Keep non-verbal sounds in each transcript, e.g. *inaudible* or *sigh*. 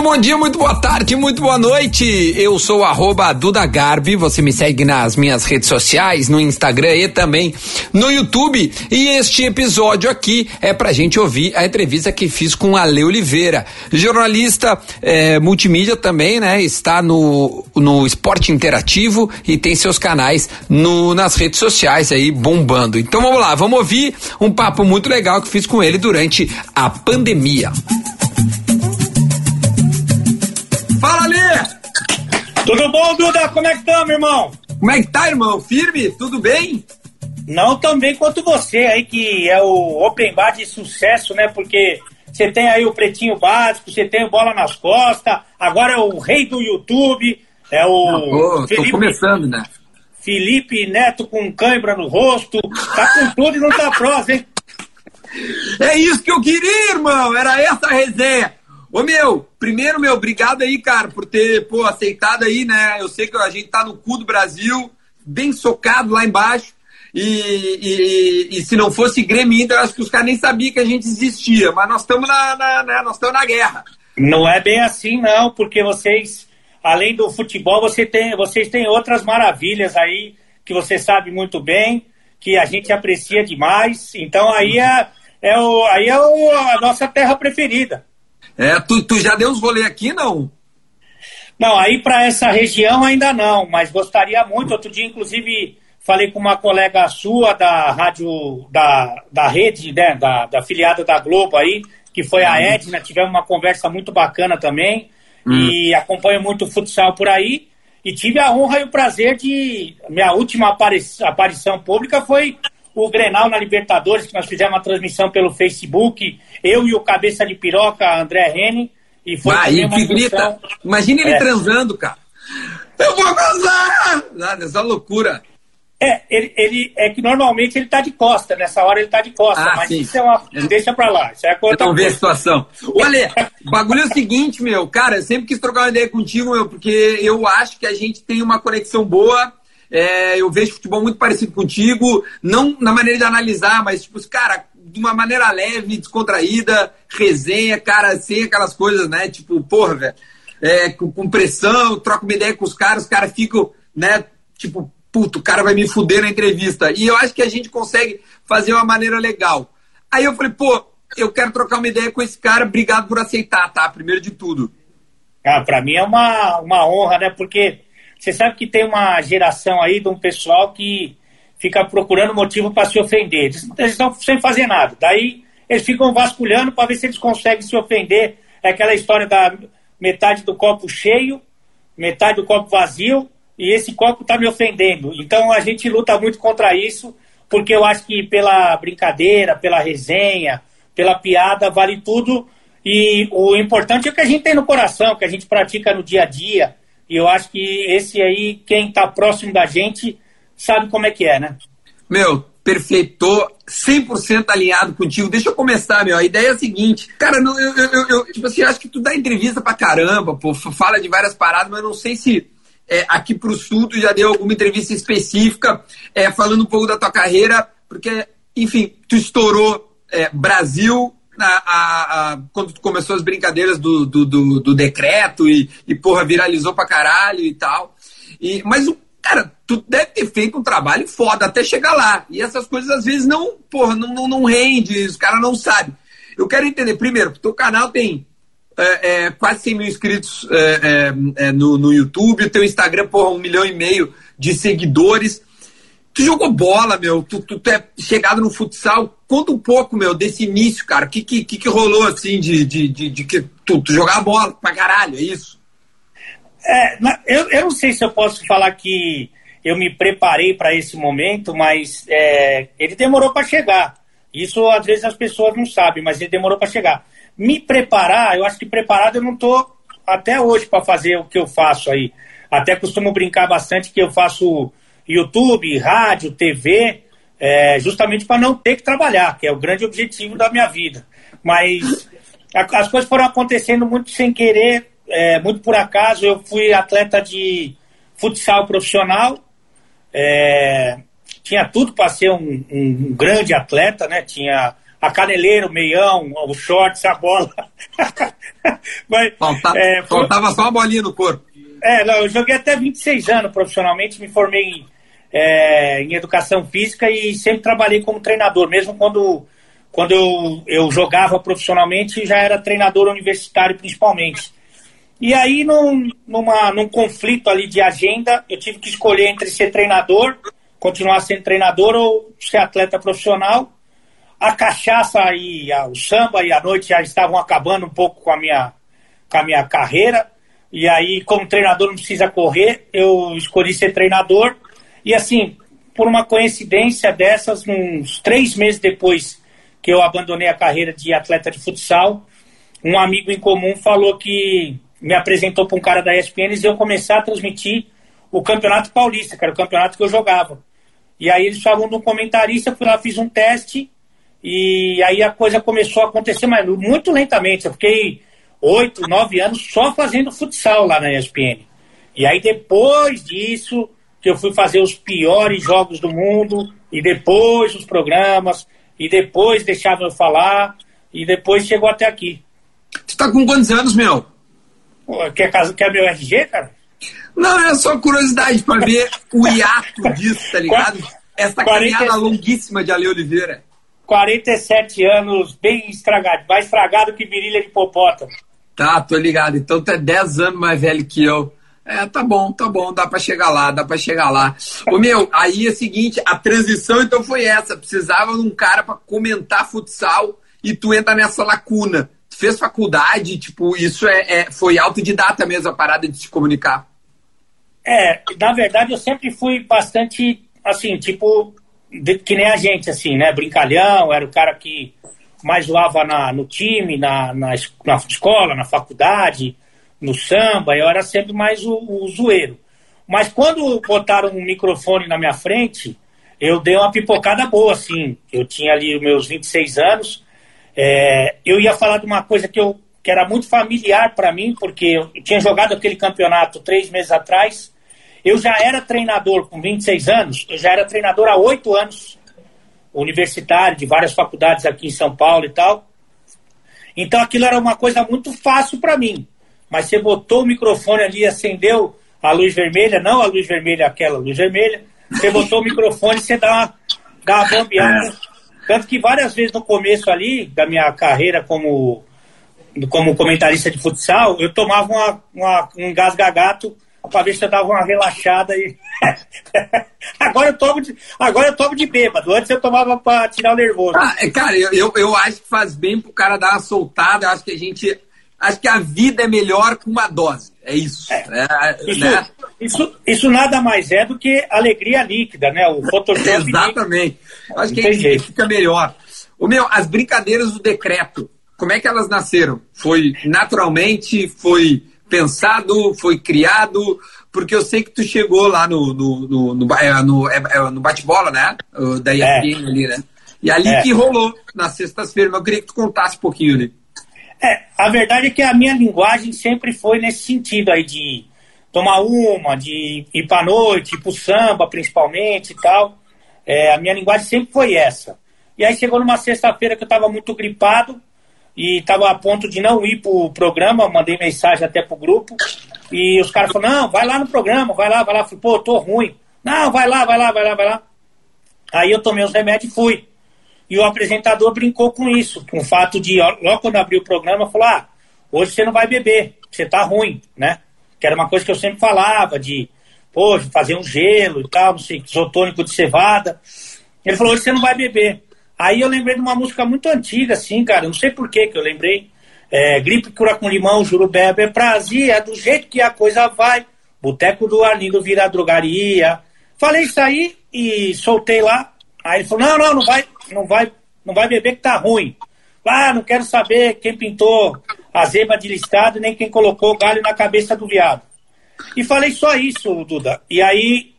Muito bom dia, muito boa tarde, muito boa noite. Eu sou arroba Duda Garbi, você me segue nas minhas redes sociais, no Instagram e também no YouTube. E este episódio aqui é pra gente ouvir a entrevista que fiz com a Le Oliveira, jornalista é, multimídia também, né? Está no, no Esporte Interativo e tem seus canais no, nas redes sociais aí bombando. Então vamos lá, vamos ouvir um papo muito legal que fiz com ele durante a pandemia. Tudo bom, Duda? Como é que estamos, irmão? Como é que tá, irmão? Firme? Tudo bem? Não tão bem quanto você aí, que é o Open Bar de sucesso, né? Porque você tem aí o Pretinho Básico, você tem o Bola nas Costas, agora é o rei do YouTube, é o... Ah, pô, Felipe, tô começando, né? Felipe Neto com cãibra no rosto, tá com tudo e não tá próximo, hein? É isso que eu queria, irmão, era essa a resenha. Ô meu, primeiro, meu, obrigado aí, cara, por ter, pô, aceitado aí, né? Eu sei que a gente tá no cu do Brasil, bem socado lá embaixo. E, e, e se não fosse Grêmio Inter, acho que os caras nem sabiam que a gente existia. Mas nós estamos na, na, na, nós estamos na guerra. Não é bem assim, não, porque vocês, além do futebol, você tem, vocês têm outras maravilhas aí que você sabe muito bem, que a gente aprecia demais. Então aí é, é, o, aí é o, a nossa terra preferida. É, tu, tu já deu uns rolê aqui, não? Não, aí para essa região ainda não, mas gostaria muito. Outro dia, inclusive, falei com uma colega sua da rádio, da, da rede, né, da, da filiada da Globo aí, que foi a Edna. Tivemos uma conversa muito bacana também. Hum. E acompanho muito futsal por aí. E tive a honra e o prazer de. Minha última aparição pública foi o Grenal na Libertadores, que nós fizemos uma transmissão pelo Facebook, eu e o Cabeça de Piroca, André Rene, e foi Vai, que grita. Imagina ele é. transando, cara. Eu vou gozar! Ah, essa loucura. É, ele, ele, é que normalmente ele tá de costa, nessa hora ele tá de costa, ah, mas sim. isso é uma. Deixa pra lá. Isso é Vamos ver a situação. Olha, o bagulho é o seguinte, meu, cara, eu sempre quis trocar uma ideia contigo, meu, porque eu acho que a gente tem uma conexão boa é, eu vejo futebol muito parecido contigo, não na maneira de analisar, mas, tipo, cara, de uma maneira leve, descontraída, resenha, cara, sem aquelas coisas, né? Tipo, porra, velho, é, com, com, pressão, troco uma ideia com os caras, os caras ficam, né? Tipo, puto, o cara vai me fuder na entrevista. E eu acho que a gente consegue fazer uma maneira legal. Aí eu falei, pô, eu quero trocar uma ideia com esse cara, obrigado por aceitar, tá? Primeiro de tudo. Ah, pra mim é uma, uma honra, né? Porque você sabe que tem uma geração aí de um pessoal que fica procurando motivo para se ofender. Eles, estão sem fazer nada. Daí eles ficam vasculhando para ver se eles conseguem se ofender. É aquela história da metade do copo cheio, metade do copo vazio, e esse copo está me ofendendo. Então a gente luta muito contra isso, porque eu acho que pela brincadeira, pela resenha, pela piada, vale tudo. E o importante é o que a gente tem no coração, que a gente pratica no dia a dia. E eu acho que esse aí, quem está próximo da gente, sabe como é que é, né? Meu, perfeitou, 100% alinhado contigo. Deixa eu começar, meu. A ideia é a seguinte. Cara, eu, eu, eu, eu tipo assim, acho que tu dá entrevista pra caramba, pô, fala de várias paradas, mas não sei se é, aqui pro Sul tu já deu alguma entrevista específica é, falando um pouco da tua carreira, porque, enfim, tu estourou é, Brasil, a, a, quando começou as brincadeiras do, do, do, do, decreto e, e, porra, viralizou pra caralho e tal. E, mas, cara, tu deve ter feito um trabalho foda até chegar lá. E essas coisas às vezes não, porra, não, não, não rende, os caras não sabem. Eu quero entender, primeiro, teu canal tem é, é, quase 100 mil inscritos é, é, é, no, no YouTube, o teu Instagram, porra, um milhão e meio de seguidores. Tu jogou bola, meu, tu, tu, tu, é chegado no futsal. Conta um pouco, meu, desse início, cara. O que, que, que rolou, assim, de, de, de, de que tu, tu jogar bola pra caralho, é isso? É, eu, eu não sei se eu posso falar que eu me preparei para esse momento, mas é, ele demorou para chegar. Isso às vezes as pessoas não sabem, mas ele demorou para chegar. Me preparar, eu acho que preparado eu não tô até hoje para fazer o que eu faço aí. Até costumo brincar bastante que eu faço YouTube, rádio, TV, é, justamente para não ter que trabalhar, que é o grande objetivo da minha vida. Mas a, as coisas foram acontecendo muito sem querer, é, muito por acaso. Eu fui atleta de futsal profissional, é, tinha tudo para ser um, um, grande atleta, né? Tinha a caneleira, o meião, o shorts, a bola. *laughs* Mas, Falta, é, foi... Faltava só uma bolinha no corpo. É, não, eu joguei até 26 anos profissionalmente, me formei em, é, em educação física e sempre trabalhei como treinador, mesmo quando, quando eu, eu jogava profissionalmente, já era treinador universitário principalmente. E aí, num, numa, num conflito ali de agenda, eu tive que escolher entre ser treinador, continuar sendo treinador ou ser atleta profissional. A cachaça e a, o samba e a noite já estavam acabando um pouco com a minha, com a minha carreira. E aí, como treinador não precisa correr, eu escolhi ser treinador. E assim, por uma coincidência dessas, uns três meses depois que eu abandonei a carreira de atleta de futsal, um amigo em comum falou que me apresentou para um cara da ESPN e eu começar a transmitir o Campeonato Paulista, que era o campeonato que eu jogava. E aí eles falavam de um comentarista, fui lá, fiz um teste, e aí a coisa começou a acontecer, mas muito lentamente. Eu fiquei oito, nove anos só fazendo futsal lá na ESPN. E aí depois disso, que eu fui fazer os piores jogos do mundo, e depois os programas, e depois deixavam eu falar, e depois chegou até aqui. Você tá com quantos anos, meu? Pô, quer, quer meu RG, cara? Não, é só curiosidade para ver o hiato *laughs* disso, tá ligado? Essa 40... caminhada longuíssima de Ale Oliveira. 47 anos, bem estragado, mais estragado que virilha de hipopótamo. Tá, tô ligado. Então tu é 10 anos mais velho que eu. É, tá bom, tá bom, dá para chegar lá, dá para chegar lá. Ô meu, aí é o seguinte, a transição então foi essa, precisava de um cara para comentar futsal e tu entra nessa lacuna. Tu fez faculdade, tipo, isso é, é, foi autodidata mesmo a parada de se comunicar. É, na verdade eu sempre fui bastante, assim, tipo, de, que nem a gente, assim, né, brincalhão, era o cara que mais zoava na, no time, na, na, na, escola, na faculdade, no samba, eu era sempre mais o, o zoeiro. Mas quando botaram um microfone na minha frente, eu dei uma pipocada boa, assim. Eu tinha ali meus 26 anos. É, eu ia falar de uma coisa que, eu, que era muito familiar para mim, porque eu tinha jogado aquele campeonato três meses atrás. Eu já era treinador com 26 anos, eu já era treinador há oito anos universitário de várias faculdades aqui em São Paulo e tal. Então aquilo era uma coisa muito fácil para mim. Mas você botou o microfone ali, acendeu a luz vermelha, não a luz vermelha, aquela luz vermelha. Você botou o microfone e você dá uma, dá uma bambeada. É. Tanto que várias vezes no começo ali da minha carreira como, como comentarista de futsal, eu tomava uma, uma um gás gagato para ver se eu dava uma relaxada e. *laughs* agora, eu tomo de, agora eu tomo de bêbado. Antes eu tomava para tirar o nervoso. Ah, é, cara, eu, eu, eu acho que faz bem pro cara dar uma soltada. Eu acho que a gente. Acho que a vida é melhor com uma dose. É isso. É. É, isso, né? isso, isso, nada mais é do que alegria líquida, né? O Photoshop. *laughs* Exatamente. Acho que a gente fica melhor. O meu, as brincadeiras do decreto, como é que elas nasceram? Foi naturalmente? Foi pensado, foi criado, porque eu sei que tu chegou lá no, no, no, no, é, no, é, é, no bate-bola, né? Da ESPN é. ali, né? E ali é. que rolou, nas sextas-feiras, mas eu queria que tu contasse um pouquinho ali. É, a verdade é que a minha linguagem sempre foi nesse sentido aí de tomar uma, de ir pra noite, ir pro samba principalmente e tal. É, a minha linguagem sempre foi essa. E aí chegou numa sexta-feira que eu estava muito gripado, e estava a ponto de não ir para o programa, mandei mensagem até para o grupo, e os caras falaram, não, vai lá no programa, vai lá, vai lá. Eu falei, pô, tô ruim. Não, vai lá, vai lá, vai lá, vai lá. Aí eu tomei os remédios e fui. E o apresentador brincou com isso, com o fato de, logo quando abriu o programa, falou, ah, hoje você não vai beber, você tá ruim, né? Que era uma coisa que eu sempre falava, de, pô, fazer um gelo e tal, não sei, isotônico de cevada. Ele falou, hoje você não vai beber. Aí eu lembrei de uma música muito antiga, assim, cara. Não sei por que que eu lembrei. É, gripe cura com limão, juro bebe é prazer, é do jeito que a coisa vai. Boteco do Arlindo vira drogaria. Falei isso aí e soltei lá. Aí ele falou: não, não, não vai, não vai, não vai beber que tá ruim. Ah, não quero saber quem pintou a zeba de listado nem quem colocou galho na cabeça do viado. E falei só isso, Duda. E aí,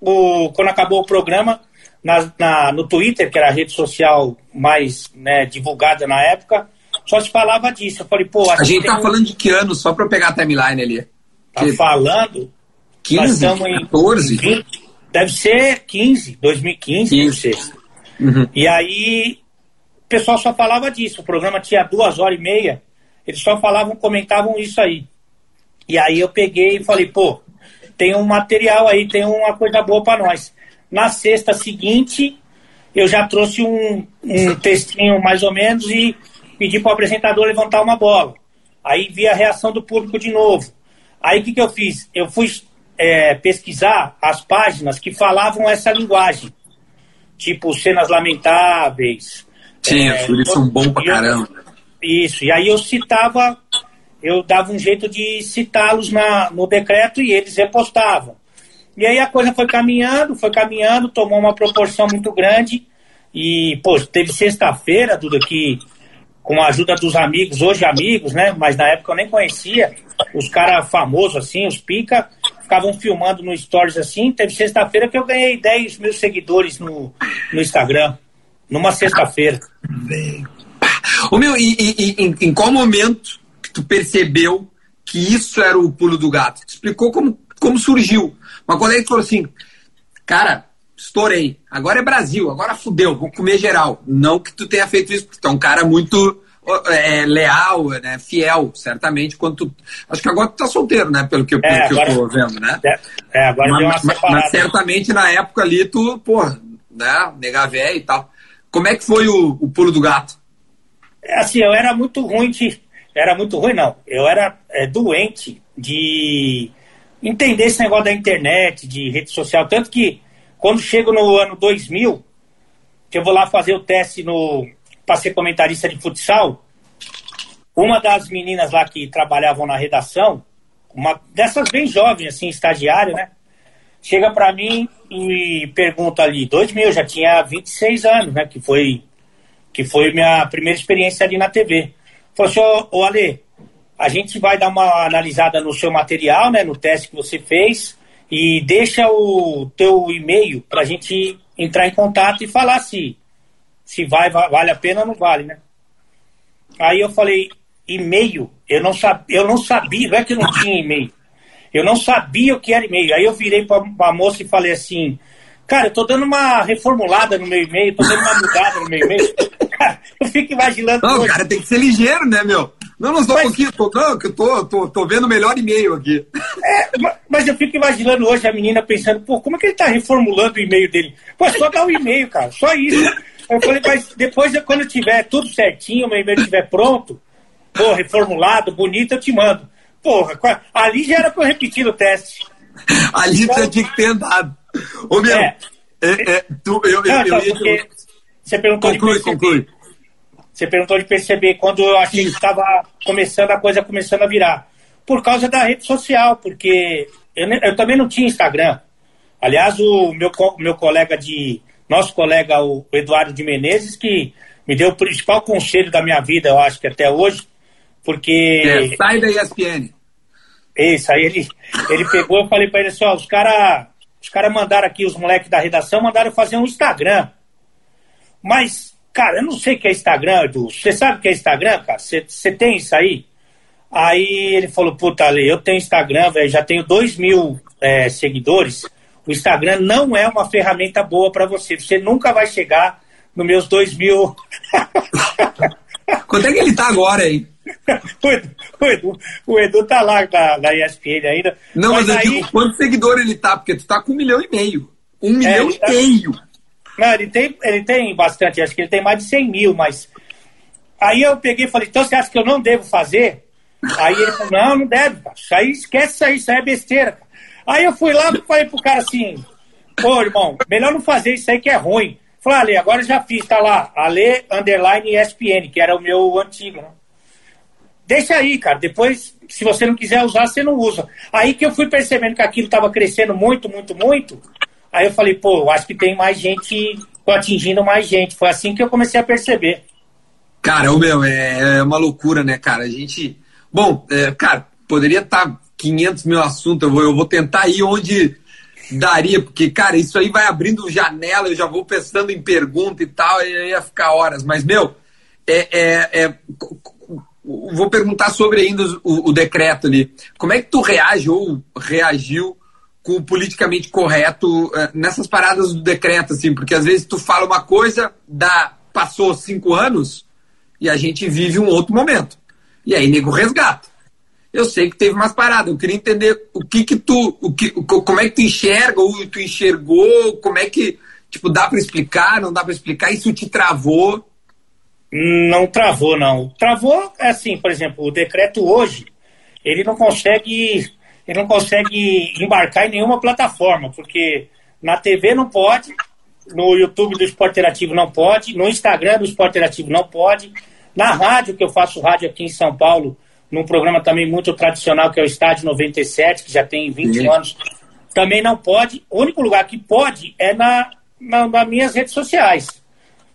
o, quando acabou o programa, na, na, no Twitter, que era a rede social mais né, divulgada na época, só se falava disso. Eu falei, pô. A gente tá um... falando de que ano, só para eu pegar a timeline ali? Tá que... falando. 15, 14? 20, deve ser 15, 2015, 15. deve ser. Uhum. E aí pessoal só falava disso. O programa tinha duas horas e meia. Eles só falavam, comentavam isso aí. E aí eu peguei e falei, pô, tem um material aí, tem uma coisa boa para nós. Na sexta seguinte, eu já trouxe um, um textinho mais ou menos e pedi para o apresentador levantar uma bola. Aí vi a reação do público de novo. Aí o que, que eu fiz? Eu fui é, pesquisar as páginas que falavam essa linguagem. Tipo, cenas lamentáveis. Sim, é, eles são bons pra caramba. Isso, e aí eu citava, eu dava um jeito de citá-los no decreto e eles repostavam. E aí a coisa foi caminhando, foi caminhando, tomou uma proporção muito grande. E, pô, teve sexta-feira, Duda, que com a ajuda dos amigos, hoje amigos, né? Mas na época eu nem conhecia. Os caras famosos, assim, os pica, ficavam filmando no Stories assim. Teve sexta-feira que eu ganhei 10 mil seguidores no, no Instagram. Numa sexta-feira. Ô meu, e, e, e em, qual momento que tu percebeu que isso era o pulo do gato? Explicou como, como surgiu. Uma colega falou assim, cara, estourei. Agora é Brasil, agora fudeu, vou comer geral. Não que tu tenha feito isso, porque tu é um cara muito é, leal, né, fiel, certamente, quando tu... Acho que agora tu tá solteiro, né, pelo que, eu, é, pelo agora, que eu tô vendo, né? É, é agora mas, mas, mas, certamente na época ali tu, pô, né, nega véia e tal. Como é que foi o, o pulo do gato? É, assim, eu era muito ruim de... Era muito ruim, não. Eu era é, doente de entender esse negócio da internet, de rede social. Tanto que quando chego no ano 2000, que eu vou lá fazer o teste no para ser comentarista de futsal, uma das meninas lá que trabalhavam na redação, uma dessas bem jovens, assim, estagiária, né? Chega para mim e pergunta ali, 2000, já tinha 26 anos, né? Que foi, que foi minha primeira experiência ali na TV. Falou assim, ô, ô Ale, a gente vai dar uma analisada no seu material, né? No teste que você fez e deixa o teu e-mail para a gente entrar em contato e falar se, se vai, vale a pena ou não vale, né? Aí eu falei, e-mail? Eu não, sab, eu não sabia, não é que não tinha e-mail. Eu não sabia o que era e-mail. Aí eu virei para a moça e falei assim, cara, eu tô dando uma reformulada no meu e-mail, tô dando uma mudada no meu e-mail. *laughs* eu fico imaginando... Não, cara, tem que ser ligeiro, né, meu? Não, não, só mas, um pouquinho, tô, não, que eu tô, tô, tô vendo o melhor e-mail aqui. É, mas eu fico imaginando hoje a menina pensando, pô, como é que ele tá reformulando o e-mail dele? Pô, só dá o um e-mail, cara, só isso. Eu falei, mas depois, quando tiver tudo certinho, o meu e-mail estiver pronto, pô, reformulado, bonito, eu te mando. Porra, ali já era pra eu repetir o teste. ali então, já tinha que ter andado. Ô, meu, é, é, é, tu, eu, não, eu, eu, eu, você perguntou conclui, de conclui. Você perguntou de perceber quando eu achei que estava começando a coisa começando a virar. Por causa da rede social, porque eu, eu também não tinha Instagram. Aliás, o meu, meu colega de. Nosso colega, o Eduardo de Menezes, que me deu o principal conselho da minha vida, eu acho que até hoje, porque. É, sai da ESPN. Isso, aí ele, ele pegou e falei para ele assim: ó, os caras os cara mandaram aqui, os moleques da redação, mandaram fazer um Instagram. Mas Cara, eu não sei o que é Instagram, Edu. Você sabe o que é Instagram, cara? Você tem isso aí? Aí ele falou, puta, Ale, eu tenho Instagram, velho, já tenho 2 mil é, seguidores. O Instagram não é uma ferramenta boa para você. Você nunca vai chegar nos meus 2 mil. *laughs* Quanto é que ele tá agora aí? *laughs* o, Edu, o, Edu, o Edu tá lá na, na ESPN ainda. Não, mas, mas eu aí... digo quantos seguidores ele tá, porque tu tá com um milhão e meio. Um é, milhão e tá... meio. Não, ele tem, ele tem bastante, acho que ele tem mais de 100 mil, mas. Aí eu peguei e falei, então você acha que eu não devo fazer? Aí ele falou, não, não deve, cara. Isso aí, esquece isso aí, isso aí é besteira. Aí eu fui lá e falei pro cara assim, pô, irmão, melhor não fazer isso aí que é ruim. Falei, Ale, agora já fiz, tá lá, Ale Underline ESPN, que era o meu antigo, né? Deixa aí, cara. Depois, se você não quiser usar, você não usa. Aí que eu fui percebendo que aquilo estava crescendo muito, muito, muito. Aí eu falei, pô, eu acho que tem mais gente, tô atingindo mais gente. Foi assim que eu comecei a perceber. Cara, o meu, é, é uma loucura, né, cara? A gente. Bom, é, cara, poderia estar tá 500 mil assuntos, eu vou, eu vou tentar ir onde daria, porque, cara, isso aí vai abrindo janela, eu já vou pensando em pergunta e tal, e ia ficar horas. Mas, meu, é, é, é vou perguntar sobre ainda o, o, decreto ali. Como é que tu reage ou reagiu com o politicamente correto uh, nessas paradas do decreto, assim, porque às vezes tu fala uma coisa, dá passou cinco anos e a gente vive um outro momento. E aí, nego resgata. Eu sei que teve umas paradas. Eu queria entender o que que tu, o que, como é que tu enxerga, ou tu enxergou, como é que, tipo, dá para explicar, não dá para explicar, isso te travou? Não travou, não. Travou, assim, por exemplo, o decreto hoje, ele não consegue, ele não consegue embarcar em nenhuma plataforma, porque na TV não pode, no YouTube do Esporte Interativo não pode, no Instagram do Esporte Interativo não pode, na rádio, que eu faço rádio aqui em São Paulo, num programa também muito tradicional, que é o Estádio 97, que já tem 20 Sim. anos, também não pode. O único lugar que pode é na, na, nas minhas redes sociais.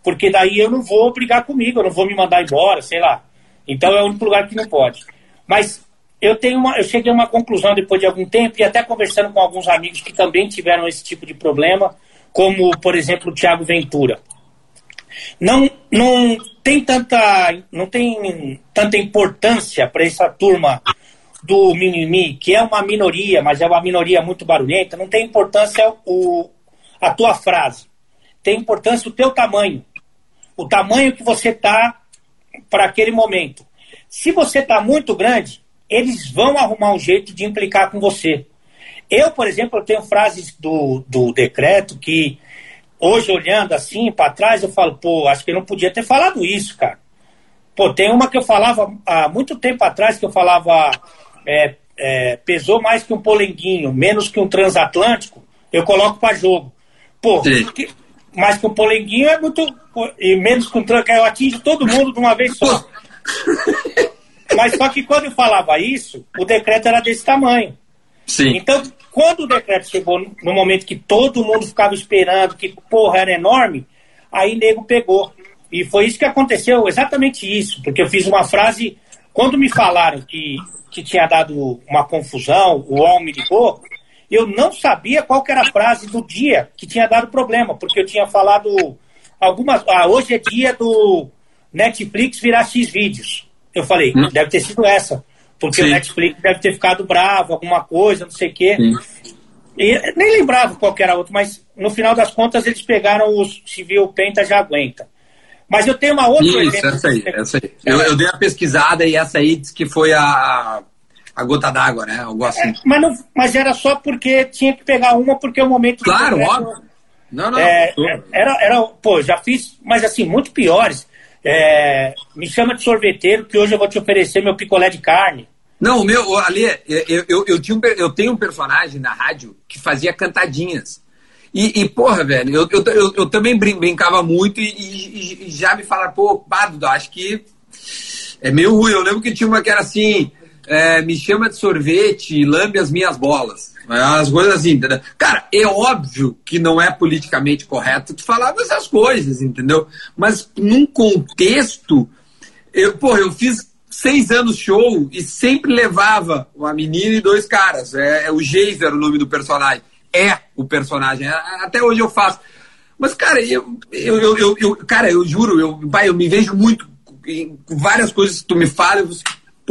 Porque daí eu não vou brigar comigo, eu não vou me mandar embora, sei lá. Então é o único lugar que não pode. Mas eu tenho uma, eu cheguei a uma conclusão depois de algum tempo, e até conversando com alguns amigos que também tiveram esse tipo de problema, como, por exemplo, o Thiago Ventura. Não, não tem tanta, não tem tanta importância para essa turma do mimimi, que é uma minoria, mas é uma minoria muito barulhenta, não tem importância o, a tua frase. Tem importância o teu tamanho. O tamanho que você tá para aquele momento. Se você está muito grande, eles vão arrumar um jeito de implicar com você. Eu, por exemplo, eu tenho frases do, do decreto que hoje olhando assim para trás, eu falo, pô, acho que eu não podia ter falado isso, cara. Pô, tem uma que eu falava há muito tempo atrás, que eu falava é, é, pesou mais que um polenguinho, menos que um transatlântico, eu coloco para jogo. Pô, que, mais que um polenguinho é muito. E menos que um tranca, eu atingo todo mundo de uma vez só. *laughs* Mas só que quando eu falava isso, o decreto era desse tamanho. Sim. Então, quando o decreto chegou no momento que todo mundo ficava esperando, que porra era enorme, aí nego pegou. E foi isso que aconteceu, exatamente isso, porque eu fiz uma frase, quando me falaram que, que tinha dado uma confusão, o homem me ligou, eu não sabia qual era a frase do dia que tinha dado problema, porque eu tinha falado algumas. Ah, hoje é dia do Netflix virar X vídeos. Eu falei, hum. deve ter sido essa. Porque Sim. o Netflix deve ter ficado bravo, alguma coisa, não sei o quê. Sim. E nem lembrava qual era outro, mas no final das contas eles pegaram o Civil Penta já aguenta. Mas eu tenho uma outra. Isso, essa aí, essa aí. Eu, eu, dei uma pesquisada e essa aí disse que foi a, a gota d'água, né? Algo assim. É, mas, não, mas era só porque tinha que pegar uma, porque o momento. Claro, óbvio. Não, não. É, era, era, pô, já fiz, mas assim, muito piores. É, me chama de sorveteiro, que hoje eu vou te oferecer meu picolé de carne. Não, o meu, ali, eu, eu, eu, tinha um, eu tenho um personagem na rádio que fazia cantadinhas. E, e porra, velho, eu, eu, eu, eu também brincava muito e, e, e já me falaram, pô, Pado, acho que é meio ruim. Eu lembro que tinha uma que era assim, é, me chama de sorvete e lambe as minhas bolas. As coisas assim, entendeu? Cara, é óbvio que não é politicamente correto tu falar essas coisas, entendeu? Mas num contexto, eu, porra, eu fiz seis anos show e sempre levava uma menina e dois caras. É, é o Geis era o nome do personagem. É o personagem. Até hoje eu faço. Mas, cara, eu, eu, eu, eu, eu cara, eu juro, eu, pai, eu me vejo muito em várias coisas que tu me fala, eu,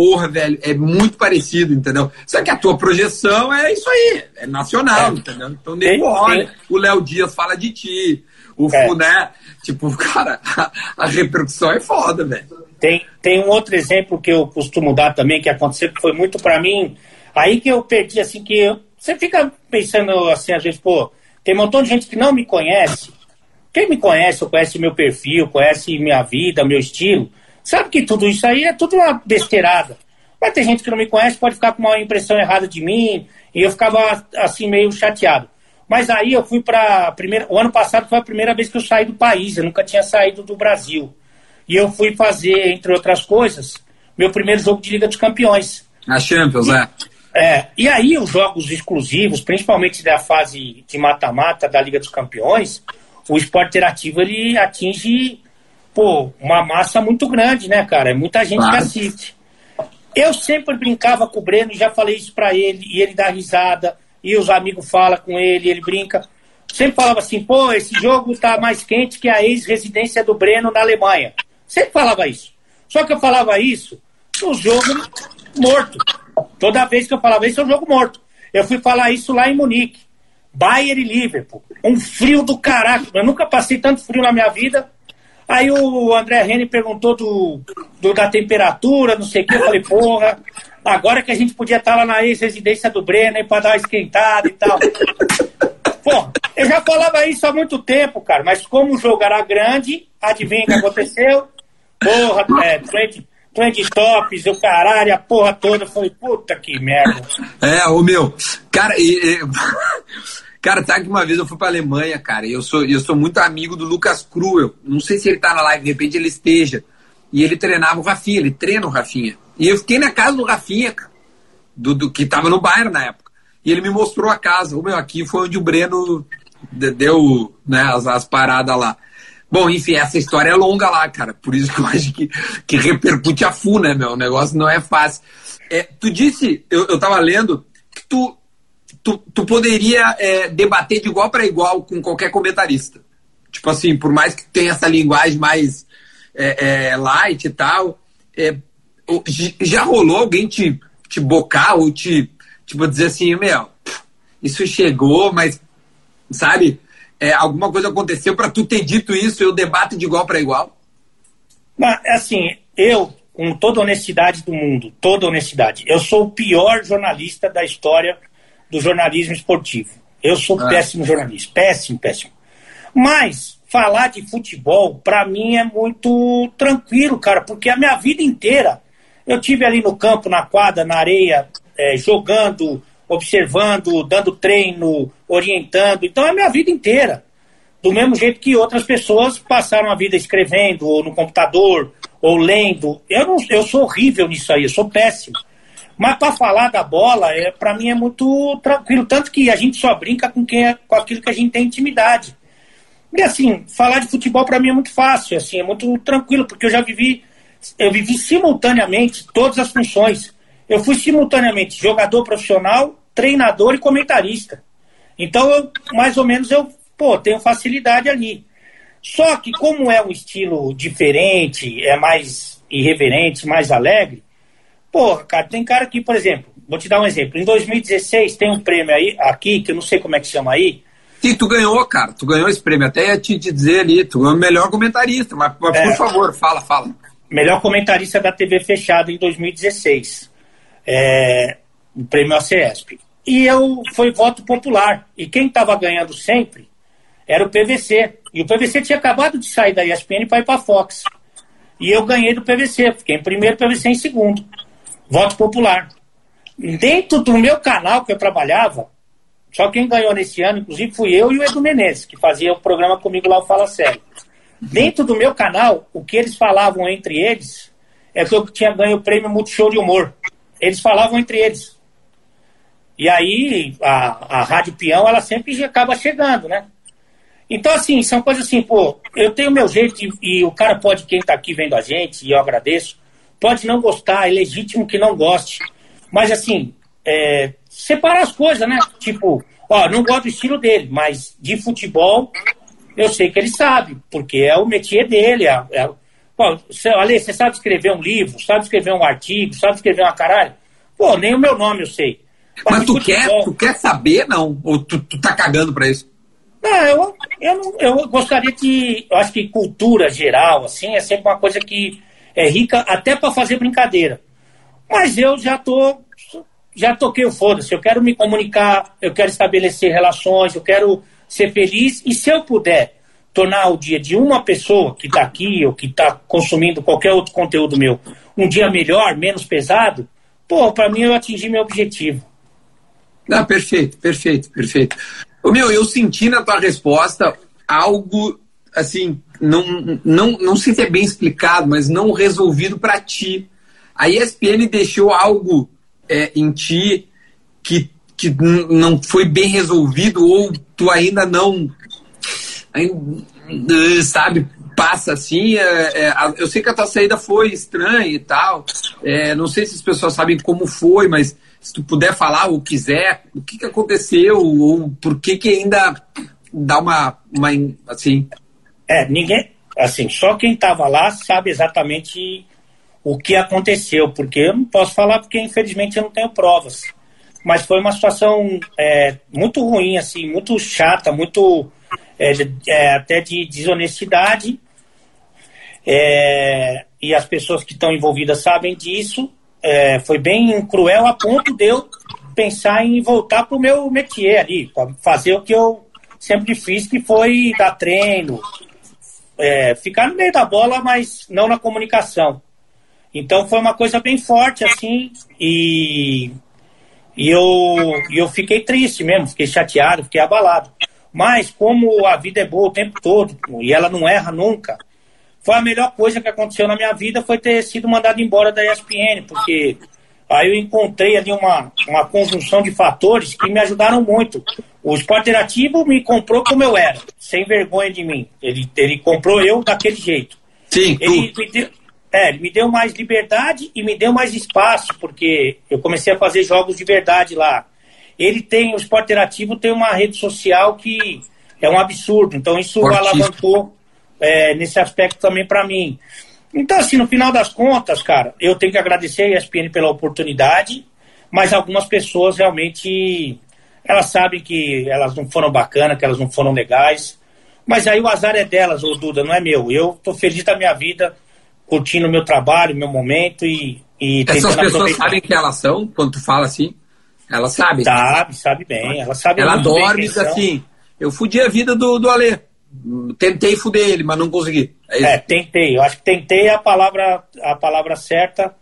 porra, velho, é muito parecido, entendeu? Só que a tua projeção é isso aí, é nacional, é. entendeu? Então, nego olha, o Léo Dias fala de ti, o é. Funé, tipo, *laughs* cara, a, a repercussão é foda, velho. Tem, tem um outro exemplo que eu costumo dar também, que aconteceu, que foi muito para mim. Aí que eu perdi, assim, que eu, você fica pensando assim, às vezes, pô, tem um montão de gente que não me conhece. Quem me conhece, ou conhece meu perfil, conhece minha vida, meu estilo, sabe que tudo isso aí é tudo uma besteirada. Mas tem gente que não me conhece, pode ficar com uma impressão errada de mim, e eu ficava assim meio chateado. Mas aí eu fui para primeira, o ano passado foi a primeira vez que eu saí do país, eu nunca tinha saído do Brasil. E eu fui fazer, entre outras coisas, meu primeiro jogo de Liga dos Campeões. A Champions, e, é. É, e aí os jogos exclusivos, principalmente da fase de mata-mata da Liga dos Campeões, o esporte interativo ele atinge pô, uma massa muito grande, né, cara? É muita gente claro. que assiste. Eu sempre brincava com o Breno, já falei isso para ele, e ele dá risada, e os amigos falam com ele, ele brinca. Sempre falava assim, pô, esse jogo tá mais quente que a ex-residência do Breno na Alemanha. Sempre falava isso. Só que eu falava isso no jogo morto. Toda vez que eu falava isso, é um jogo morto. Eu fui falar isso lá em Munique. Bayern e Liverpool. Um frio do caraca. Eu nunca passei tanto frio na minha vida. Aí o André Rene perguntou do, do, da temperatura, não sei o que. Eu falei, porra, agora que a gente podia estar lá na ex-residência do Brenner para dar uma esquentada e tal. Pô, eu já falava isso há muito tempo, cara, mas como o jogo era grande, adivinha o que aconteceu? Porra, é, trade, trade tops, o caralho, a porra toda. Eu falei, puta que merda. É, o meu, cara, e, e... Cara, sabe que uma vez eu fui pra Alemanha, cara, e eu sou, eu sou muito amigo do Lucas Cruel. Não sei se ele tá na live, de repente ele esteja. E ele treinava o Rafinha, ele treina o Rafinha. E eu fiquei na casa do Rafinha, cara, do, do, que tava no Bayern na época. E ele me mostrou a casa. O meu, aqui foi onde o Breno deu né, as, as paradas lá. Bom, enfim, essa história é longa lá, cara. Por isso que eu acho que, que repercute a FU, né, meu? O negócio não é fácil. É, tu disse, eu, eu tava lendo, que tu, tu, tu poderia é, debater de igual para igual com qualquer comentarista. Tipo assim, por mais que tenha essa linguagem mais é, é light e tal, é, já rolou alguém te, te bocar ou te Tipo, dizer assim, meu, isso chegou, mas, sabe, é, alguma coisa aconteceu para tu ter dito isso, eu debato de igual para igual? Mas, assim, eu, com toda honestidade do mundo, toda honestidade, eu sou o pior jornalista da história do jornalismo esportivo. Eu sou ah. péssimo jornalista, péssimo, péssimo. Mas falar de futebol, para mim, é muito tranquilo, cara, porque a minha vida inteira eu tive ali no campo, na quadra, na areia, é, jogando, observando, dando treino, orientando. Então é a minha vida inteira. Do mesmo jeito que outras pessoas passaram a vida escrevendo, ou no computador, ou lendo. Eu, não, eu sou horrível nisso aí, eu sou péssimo. Mas para falar da bola, é, para mim é muito tranquilo. Tanto que a gente só brinca com, quem é, com aquilo que a gente tem intimidade. E assim, falar de futebol para mim é muito fácil, assim, é muito tranquilo, porque eu já vivi, eu vivi simultaneamente todas as funções eu fui simultaneamente jogador profissional, treinador e comentarista. Então, eu, mais ou menos, eu pô, tenho facilidade ali. Só que, como é um estilo diferente, é mais irreverente, mais alegre, porra, cara, tem cara que, por exemplo, vou te dar um exemplo. Em 2016 tem um prêmio aí, aqui, que eu não sei como é que chama aí. Sim, tu ganhou, cara. Tu ganhou esse prêmio. Até ia te dizer ali, tu é o melhor comentarista. Mas, mas é, por favor, fala, fala. Melhor comentarista da TV fechada em 2016 é, o prêmio ACESP. E eu foi voto popular. E quem estava ganhando sempre era o PVC. E o PVC tinha acabado de sair da ESPN para ir para a Fox. E eu ganhei do PVC. Fiquei em primeiro, PVC em segundo. Voto popular. Dentro do meu canal que eu trabalhava, só quem ganhou nesse ano, inclusive, fui eu e o Edu Menezes, que fazia o programa comigo lá, o Fala Sério. Dentro do meu canal, o que eles falavam entre eles é que eu tinha ganho o prêmio Multishow de Humor eles falavam entre eles. E aí a, a Rádio Peão, ela sempre acaba chegando, né? Então, assim, são coisas assim, pô, eu tenho meu jeito e, e o cara pode, quem tá aqui vendo a gente, e eu agradeço, pode não gostar, é legítimo que não goste. Mas, assim, é, separar as coisas, né? Tipo, ó, não gosto do estilo dele, mas de futebol eu sei que ele sabe, porque é o métier dele, é, é, Pô, você, Ale, você sabe escrever um livro, sabe escrever um artigo, sabe escrever uma caralho? Pô, nem o meu nome eu sei. Mas, Mas tu, quer, tu quer saber, não? Ou tu, tu tá cagando pra isso? Não, eu, eu, eu gostaria que. Eu acho que cultura geral, assim, é sempre uma coisa que é rica até para fazer brincadeira. Mas eu já tô. Já toquei o foda-se. Eu quero me comunicar, eu quero estabelecer relações, eu quero ser feliz. E se eu puder tornar o dia de uma pessoa que está aqui ou que está consumindo qualquer outro conteúdo meu um dia melhor, menos pesado, pô, para mim eu atingi meu objetivo. Ah, perfeito, perfeito, perfeito. Meu, eu senti na tua resposta algo assim, não, não, não sei se é bem explicado, mas não resolvido para ti. A ESPN deixou algo é, em ti que, que não foi bem resolvido ou tu ainda não sabe, passa assim. É, é, eu sei que a tua saída foi estranha e tal. É, não sei se as pessoas sabem como foi, mas se tu puder falar ou quiser, o que, que aconteceu ou por que, que ainda dá uma, uma. assim. É, ninguém. Assim, só quem estava lá sabe exatamente o que aconteceu, porque eu não posso falar porque infelizmente eu não tenho provas. Mas foi uma situação é, muito ruim, assim, muito chata, muito é, é, até de desonestidade. É, e as pessoas que estão envolvidas sabem disso. É, foi bem cruel a ponto de eu pensar em voltar para o meu métier ali, fazer o que eu sempre fiz, que foi dar treino, é, ficar no meio da bola, mas não na comunicação. Então foi uma coisa bem forte, assim, e, e eu, eu fiquei triste mesmo, fiquei chateado, fiquei abalado. Mas como a vida é boa o tempo todo, e ela não erra nunca, foi a melhor coisa que aconteceu na minha vida foi ter sido mandado embora da ESPN, porque aí eu encontrei ali uma, uma conjunção de fatores que me ajudaram muito. O Esporte Interativo me comprou como eu era, sem vergonha de mim. Ele, ele comprou eu daquele jeito. Sim, ele me, deu, é, ele me deu mais liberdade e me deu mais espaço, porque eu comecei a fazer jogos de verdade lá. Ele tem, o Esporte Interativo tem uma rede social que é um absurdo, então isso Fortíssimo. alavancou é, nesse aspecto também para mim. Então, assim, no final das contas, cara, eu tenho que agradecer a ESPN pela oportunidade, mas algumas pessoas realmente elas sabem que elas não foram bacanas, que elas não foram legais. Mas aí o azar é delas, ô Duda, não é meu. Eu tô feliz da minha vida, curtindo o meu trabalho, meu momento e. e Essas pessoas aproveitar. sabem que elas são, quando tu fala assim? Elas sabem. Sabe, sabe bem. Elas sabem Ela dorme assim. Eu fudi a vida do, do Alê. Tentei fuder ele, mas não consegui. É, é, tentei. Eu acho que tentei é a palavra, a palavra certa.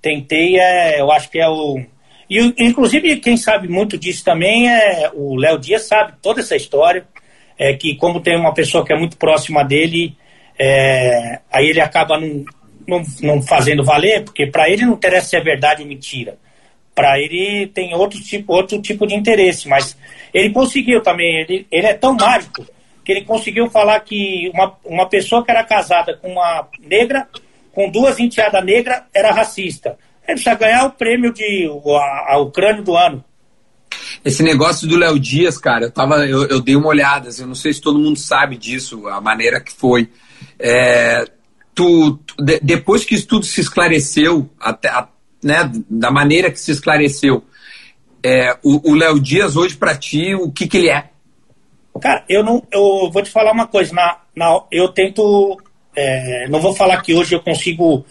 Tentei é, eu acho que é o. E, inclusive, quem sabe muito disso também é o Léo Dias, sabe toda essa história. É que, como tem uma pessoa que é muito próxima dele, é, aí ele acaba não, não, não fazendo valer, porque para ele não interessa se é verdade ou mentira. Para ele tem outro tipo, outro tipo de interesse, mas ele conseguiu também. Ele, ele é tão mágico que ele conseguiu falar que uma, uma pessoa que era casada com uma negra, com duas enteadas negras, era racista. Ele precisa ganhar o prêmio de a, a, o crânio do ano. Esse negócio do Léo Dias, cara, eu, tava, eu, eu, dei uma olhada, assim, eu não sei se todo mundo sabe disso, a maneira que foi. É, tu, tu de, depois que isso tudo se esclareceu, até, a, né, da maneira que se esclareceu, é, o Léo Dias hoje para ti, o que, que ele é? Cara, eu não. Eu vou te falar uma coisa. Na, na, eu tento. É, não vou falar que hoje eu consigo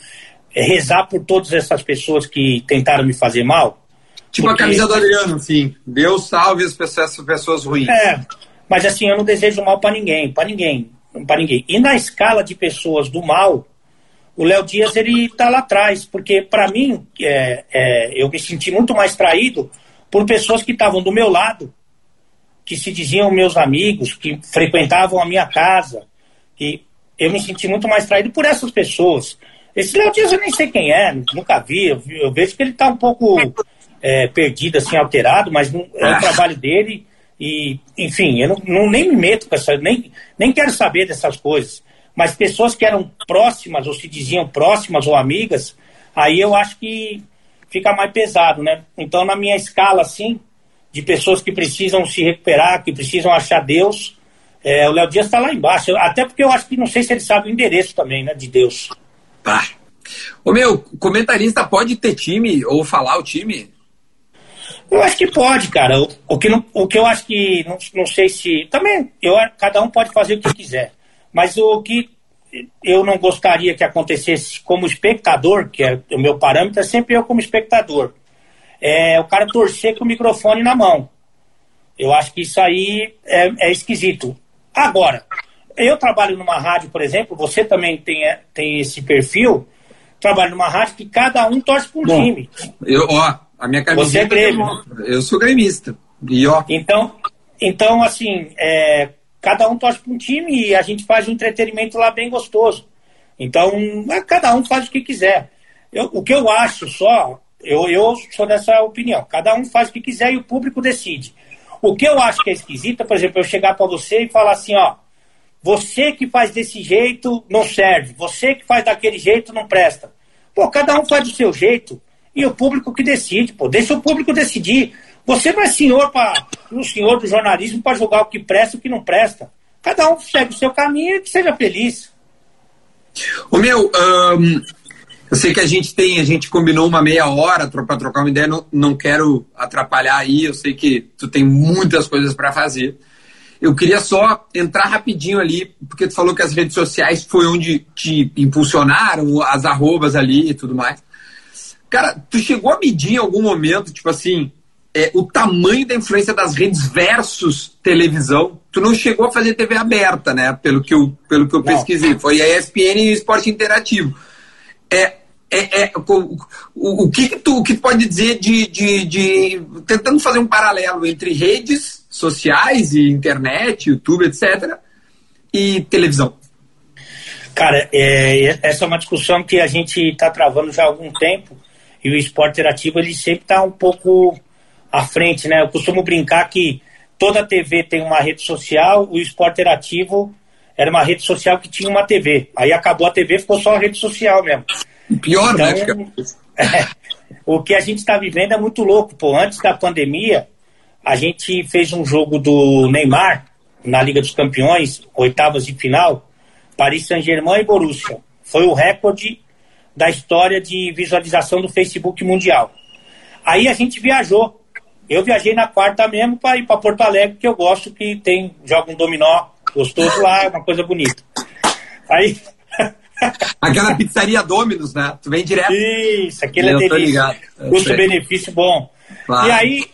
é, rezar por todas essas pessoas que tentaram me fazer mal. Tipo porque... a camisa do Adriano, assim. Deus salve as pessoas, as pessoas ruins. É, mas assim, eu não desejo mal para ninguém, para ninguém, para ninguém. E na escala de pessoas do mal, o Léo Dias ele tá lá atrás, porque para mim é, é, eu me senti muito mais traído por pessoas que estavam do meu lado que se diziam meus amigos, que frequentavam a minha casa. E eu me senti muito mais traído por essas pessoas. Esse Léo Dias eu nem sei quem é, nunca vi. Eu, eu vejo que ele está um pouco é, perdido, assim, alterado, mas não, é o ah. trabalho dele. E, enfim, eu não, não, nem me meto com essa, nem, nem quero saber dessas coisas. Mas pessoas que eram próximas, ou se diziam próximas ou amigas, aí eu acho que fica mais pesado, né? Então, na minha escala, assim, de pessoas que precisam se recuperar, que precisam achar Deus. É, o Léo Dias está lá embaixo. Até porque eu acho que não sei se ele sabe o endereço também, né, de Deus. Tá. Ô meu, comentarista pode ter time ou falar o time? Eu acho que pode, cara. O, o, que, não, o que eu acho que não, não sei se. Também, eu, cada um pode fazer o que quiser. Mas o que eu não gostaria que acontecesse como espectador, que é o meu parâmetro, é sempre eu como espectador é o cara torcer com o microfone na mão. Eu acho que isso aí é, é esquisito. Agora, eu trabalho numa rádio, por exemplo, você também tem, tem esse perfil, trabalho numa rádio que cada um torce para um Bom, time. Eu, ó, a minha camiseta você é Grêmio. Eu sou gremista. E, ó. Então, então assim, é, cada um torce para um time e a gente faz um entretenimento lá bem gostoso. Então, é, cada um faz o que quiser. Eu, o que eu acho só eu, eu sou dessa opinião. Cada um faz o que quiser e o público decide. O que eu acho que é esquisito, por exemplo, eu chegar para você e falar assim, ó, você que faz desse jeito não serve, você que faz daquele jeito não presta. Pô, cada um faz do seu jeito e o público que decide, pô, deixa o público decidir. Você não é senhor para um senhor do jornalismo para julgar o que presta e o que não presta. Cada um segue o seu caminho e que seja feliz. O meu, um, eu sei que a gente tem, a gente combinou uma meia hora para trocar uma ideia, não, não quero atrapalhar aí, eu sei que tu tem muitas coisas para fazer. Eu queria só entrar rapidinho ali, porque tu falou que as redes sociais foi onde te impulsionaram, as arrobas ali e tudo mais. Cara, tu chegou a medir em algum momento, tipo assim, é, o tamanho da influência das redes versus televisão? Tu não chegou a fazer TV aberta, né? Pelo que eu, pelo que eu pesquisei. Foi a ESPN e o Esporte Interativo. É, é, é, o, o, que, tu, o que tu pode dizer de, de, de, tentando fazer um paralelo entre redes sociais e internet, YouTube, etc., e televisão? Cara, é, essa é uma discussão que a gente está travando já há algum tempo e o esporte interativo ele sempre está um pouco à frente, né? Eu costumo brincar que toda TV tem uma rede social, o esporte interativo era uma rede social que tinha uma TV. Aí acabou a TV, ficou só a rede social mesmo. Pior, né, então, né? *laughs* É, o que a gente está vivendo é muito louco, pô. Antes da pandemia, a gente fez um jogo do Neymar na Liga dos Campeões, oitavas de final, Paris Saint-Germain e Borussia. Foi o recorde da história de visualização do Facebook Mundial. Aí a gente viajou. Eu viajei na quarta mesmo para ir para Porto Alegre, que eu gosto que tem joga um dominó gostoso lá, uma coisa bonita. Aí *laughs* Aquela pizzaria Dominus, né? Tu vem direto. Isso, aquele é delícia. Custo-benefício bom. Claro. E aí,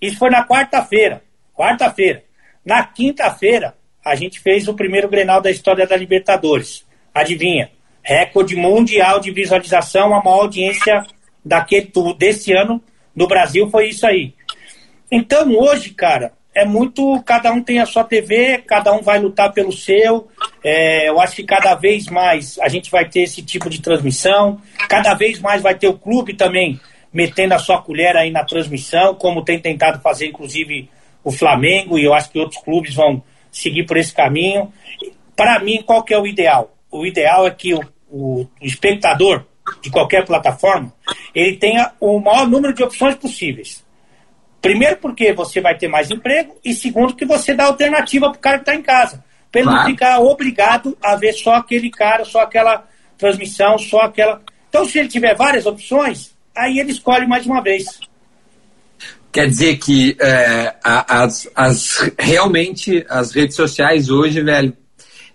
isso foi na quarta-feira. Quarta-feira. Na quinta-feira, a gente fez o primeiro Grenal da história da Libertadores. Adivinha? Recorde mundial de visualização, a maior audiência daquele, desse ano no Brasil foi isso aí. Então, hoje, cara, é muito. Cada um tem a sua TV, cada um vai lutar pelo seu. É, eu acho que cada vez mais a gente vai ter esse tipo de transmissão. Cada vez mais vai ter o clube também metendo a sua colher aí na transmissão, como tem tentado fazer, inclusive, o Flamengo, e eu acho que outros clubes vão seguir por esse caminho. Para mim, qual que é o ideal? O ideal é que o, o, espectador de qualquer plataforma ele tenha o maior número de opções possíveis. Primeiro, porque você vai ter mais emprego, e segundo, que você dá alternativa para o cara que está em casa. Para ele claro. não ficar obrigado a ver só aquele cara, só aquela transmissão, só aquela. Então, se ele tiver várias opções, aí ele escolhe mais uma vez. Quer dizer que é, as, as, realmente as redes sociais hoje, velho,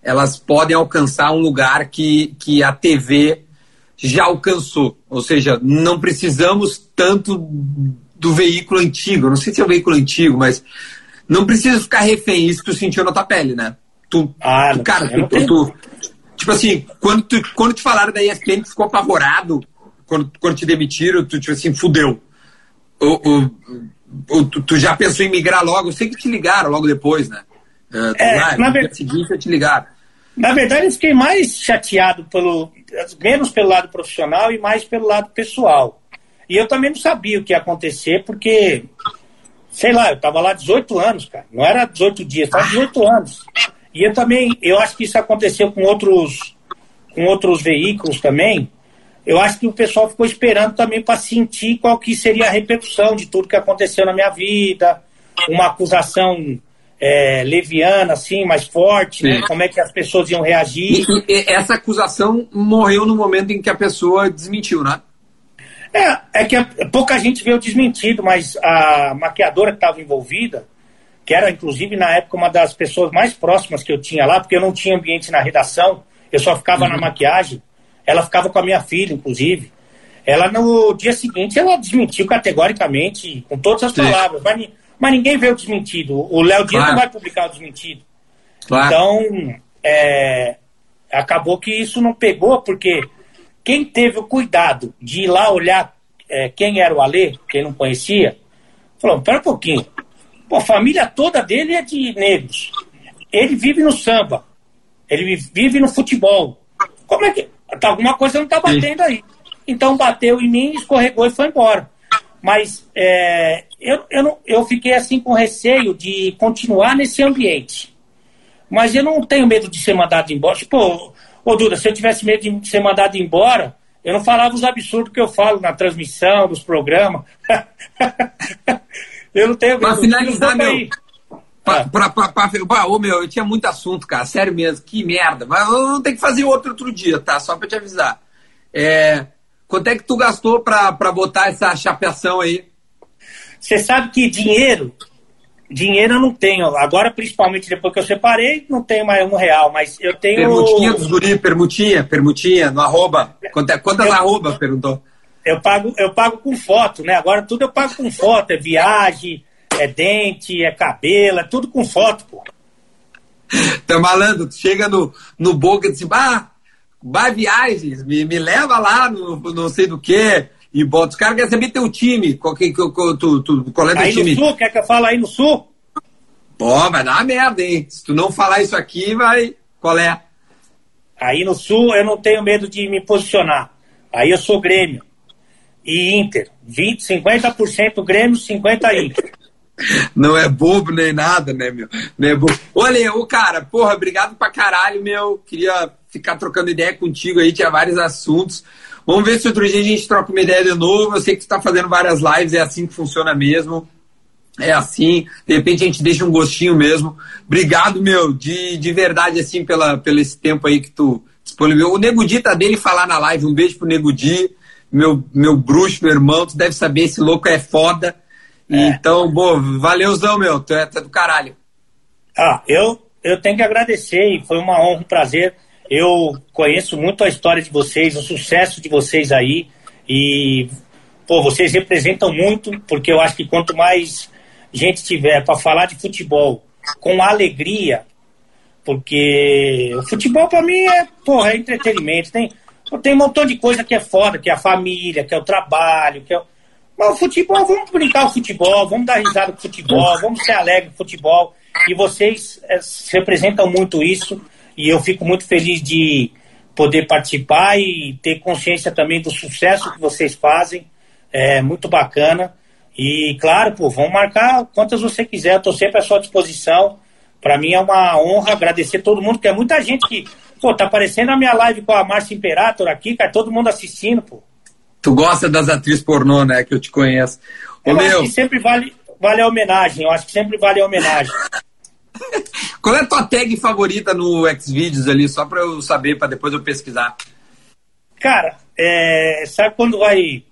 elas podem alcançar um lugar que, que a TV já alcançou. Ou seja, não precisamos tanto do veículo antigo. Não sei se é o veículo antigo, mas não precisa ficar refém. Isso tu sentiu na tua pele, né? Tu, ah, tu cara, tu, tu, tu, tipo assim, quando, tu, quando te falaram da ESPN, tu ficou apavorado quando, quando te demitiram, tu tipo assim, fudeu. Ou, ou, ou tu, tu, já pensou em migrar logo? Eu sei que te ligaram logo depois, né? Uh, é, lá, na verdade, seguinte te ligaram. Na verdade, eu fiquei mais chateado pelo menos pelo lado profissional e mais pelo lado pessoal. E eu também não sabia o que ia acontecer, porque, sei lá, eu estava lá 18 anos, cara. Não era 18 dias, estava 18 anos. E eu também, eu acho que isso aconteceu com outros, com outros veículos também. Eu acho que o pessoal ficou esperando também para sentir qual que seria a repercussão de tudo que aconteceu na minha vida, uma acusação é, leviana, assim, mais forte, né? como é que as pessoas iam reagir. E, e, essa acusação morreu no momento em que a pessoa desmentiu, né? É, é que pouca gente veio desmentido, mas a maquiadora que estava envolvida, que era inclusive na época uma das pessoas mais próximas que eu tinha lá, porque eu não tinha ambiente na redação, eu só ficava uhum. na maquiagem, ela ficava com a minha filha, inclusive. Ela no dia seguinte ela desmentiu categoricamente, com todas as palavras, mas, mas, ninguém veio desmentido. O Léo Dias claro. não vai publicar o desmentido. Claro. Então, é, acabou que isso não pegou, porque quem teve o cuidado de ir lá olhar é, quem era o Alê, quem não conhecia, falou: pera um pouquinho. Pô, a família toda dele é de negros. Ele vive no samba. Ele vive no futebol. Como é que. Tá, alguma coisa não está batendo aí. Então bateu em mim, escorregou e foi embora. Mas é, eu, eu, não, eu fiquei assim com receio de continuar nesse ambiente. Mas eu não tenho medo de ser mandado embora. Tipo, Ô, Duda, se eu tivesse medo de ser mandado embora, eu não falava os absurdos que eu falo na transmissão, nos programas. *laughs* eu não tenho medo. Pra finalizar, meu. Pra, pra, pra, pra, ô, meu, eu tinha muito assunto, cara. Sério mesmo, que merda. Mas eu não tenho que fazer outro outro dia, tá? Só pra te avisar. É, quanto é que tu gastou pra, pra botar essa chapeação aí? Você sabe que dinheiro Dinheiro eu não tenho. Agora, principalmente depois que eu separei, não tenho mais um real, mas eu tenho. Permutinha dos guri, permutinha, permutinha, no arroba. Quantas, quantas eu, arroba, perguntou? Eu pago, eu pago com foto, né? Agora tudo eu pago com foto, é viagem, é dente, é cabelo, é tudo com foto, pô. Tá malandro, tu chega no, no Boca e diz, bah, vai viagens, me, me leva lá no não sei do que e bota. Os caras querem saber teu time. Qual, que, qual, qual, tu, tu, qual é teu aí time? Aí no sul, quer que eu fale aí no sul? Pô, vai dar uma merda, hein? Se tu não falar isso aqui, vai. Qual é? Aí no sul eu não tenho medo de me posicionar. Aí eu sou Grêmio. E Inter. 20, 50% Grêmio, 50% Inter. *laughs* Não é bobo nem nada, né, meu? Não é bobo. Olha, o cara, porra, obrigado pra caralho, meu. Queria ficar trocando ideia contigo aí, tinha vários assuntos. Vamos ver se outro dia a gente troca uma ideia de novo. Eu sei que tu tá fazendo várias lives, é assim que funciona mesmo. É assim, de repente a gente deixa um gostinho mesmo. Obrigado, meu, de, de verdade, assim, pela, pelo esse tempo aí que tu disponibilizou. O Nego Di tá dele falar na live. Um beijo pro Nego Di, meu, meu bruxo, meu irmão. Tu deve saber, esse louco é foda. É. Então, boa, valeuzão, meu. Tu é, tu é do caralho. Ah, eu, eu tenho que agradecer e foi uma honra, um prazer eu conheço muito a história de vocês, o sucesso de vocês aí. E, pô, vocês representam muito, porque eu acho que quanto mais gente tiver para falar de futebol com alegria, porque o futebol para mim é, porra, é entretenimento. Tem, tem um montão de coisa que é foda, que é a família, que é o trabalho, que é. Mas o futebol, vamos brincar o futebol, vamos dar risada com o futebol, vamos ser alegre com o futebol. E vocês é, representam muito isso. E eu fico muito feliz de poder participar e ter consciência também do sucesso que vocês fazem. É muito bacana. E claro, pô, vão marcar quantas você quiser, eu estou sempre à sua disposição. Para mim é uma honra agradecer todo mundo, porque é muita gente que, pô, tá aparecendo a minha live com a Márcia Imperator aqui, cara, todo mundo assistindo, pô. Tu gosta das atrizes pornô, né, que eu te conheço. Eu Ô, acho meu... que sempre vale, vale a homenagem, eu acho que sempre vale a homenagem. *laughs* *laughs* Qual é a tua tag favorita no Xvideos ali, só pra eu saber, pra depois eu pesquisar? Cara, é, sabe quando vai.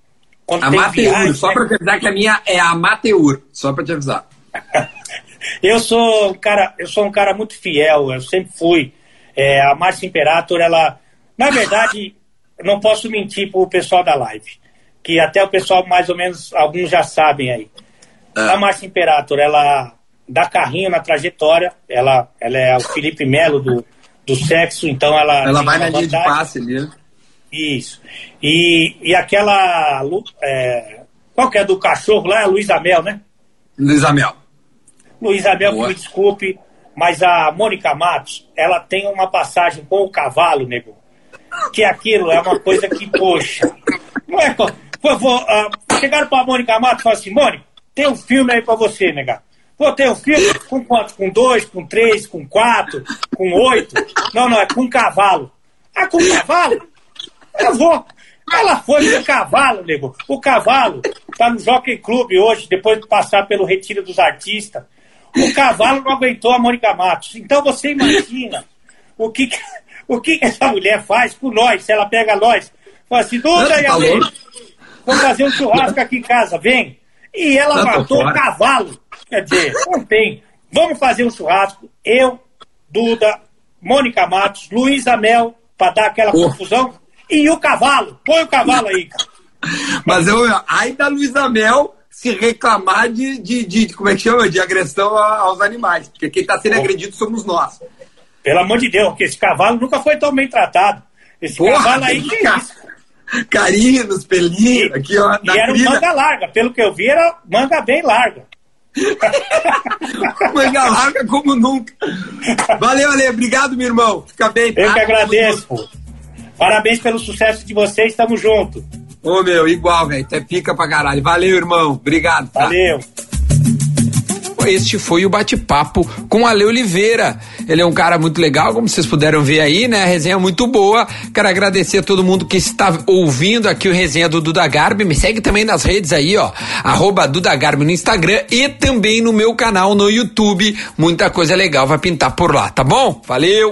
Quando Amateur, viagem, só né? pra te avisar que a minha é Amateur, só pra te avisar. *laughs* eu sou um cara, eu sou um cara muito fiel, eu sempre fui. É, a Márcia Imperator, ela. Na verdade, *laughs* não posso mentir pro pessoal da live. Que até o pessoal, mais ou menos, alguns já sabem aí. Ah. A Márcia Imperator, ela dá carrinho na trajetória. Ela, ela é o Felipe Melo do, do sexo, então ela. Ela vai na linha de passe ali. Né? Isso. E, e aquela. É, qual que é do cachorro lá? É a Luísa Mel, né? Luísa Mel. Luísa Mel, me desculpe, mas a Mônica Matos, ela tem uma passagem com o cavalo, nego. Que aquilo é uma coisa que, poxa. Não é. Por favor, uh, chegaram pra Mônica Matos e falaram assim: Mônica, tem um filme aí pra você, nega. Pô, tem um filho com quanto? Com dois, com três, com quatro, com oito? Não, não, é com cavalo. Ah, com cavalo? Eu vou. Ela foi com cavalo, nego. O cavalo tá no Jockey Club hoje, depois de passar pelo Retiro dos Artistas. O cavalo não aguentou a Mônica Matos. Então você imagina o que, o que essa mulher faz por nós, se ela pega nós. Fala assim, Duda e a vamos fazer um churrasco aqui em casa, vem. E ela matou o cavalo. Quer dizer, não tem. Vamos fazer um churrasco. Eu, Duda, Mônica Matos, Luiz Amel, para dar aquela oh. confusão. E o cavalo. Põe o cavalo aí, cara. Mas eu, ai da Luísa Mel se reclamar de, de, de, como é que chama? De agressão aos animais. Porque quem está sendo oh. agredido somos nós. Pelo amor de Deus, porque esse cavalo nunca foi tão bem tratado. Esse Porra, cavalo aí que é isso? Carinho nos pelinhos, aqui, ó. E era um manga larga, pelo que eu vi, era manga bem larga. *laughs* manga larga como nunca. Valeu, Ale. Obrigado, meu irmão. Fica bem. Tá? Eu que agradeço. Parabéns pelo sucesso de vocês. Tamo junto. Ô, meu, igual, velho. Até pica pra caralho. Valeu, irmão. Obrigado. Tá? Valeu este foi o bate-papo com Ale Oliveira. Ele é um cara muito legal, como vocês puderam ver aí, né? A resenha é muito boa. Quero agradecer a todo mundo que está ouvindo aqui o resenha do Duda Garbi. Me segue também nas redes aí, ó. Arroba Duda Garbi no Instagram e também no meu canal no YouTube. Muita coisa legal vai pintar por lá, tá bom? Valeu!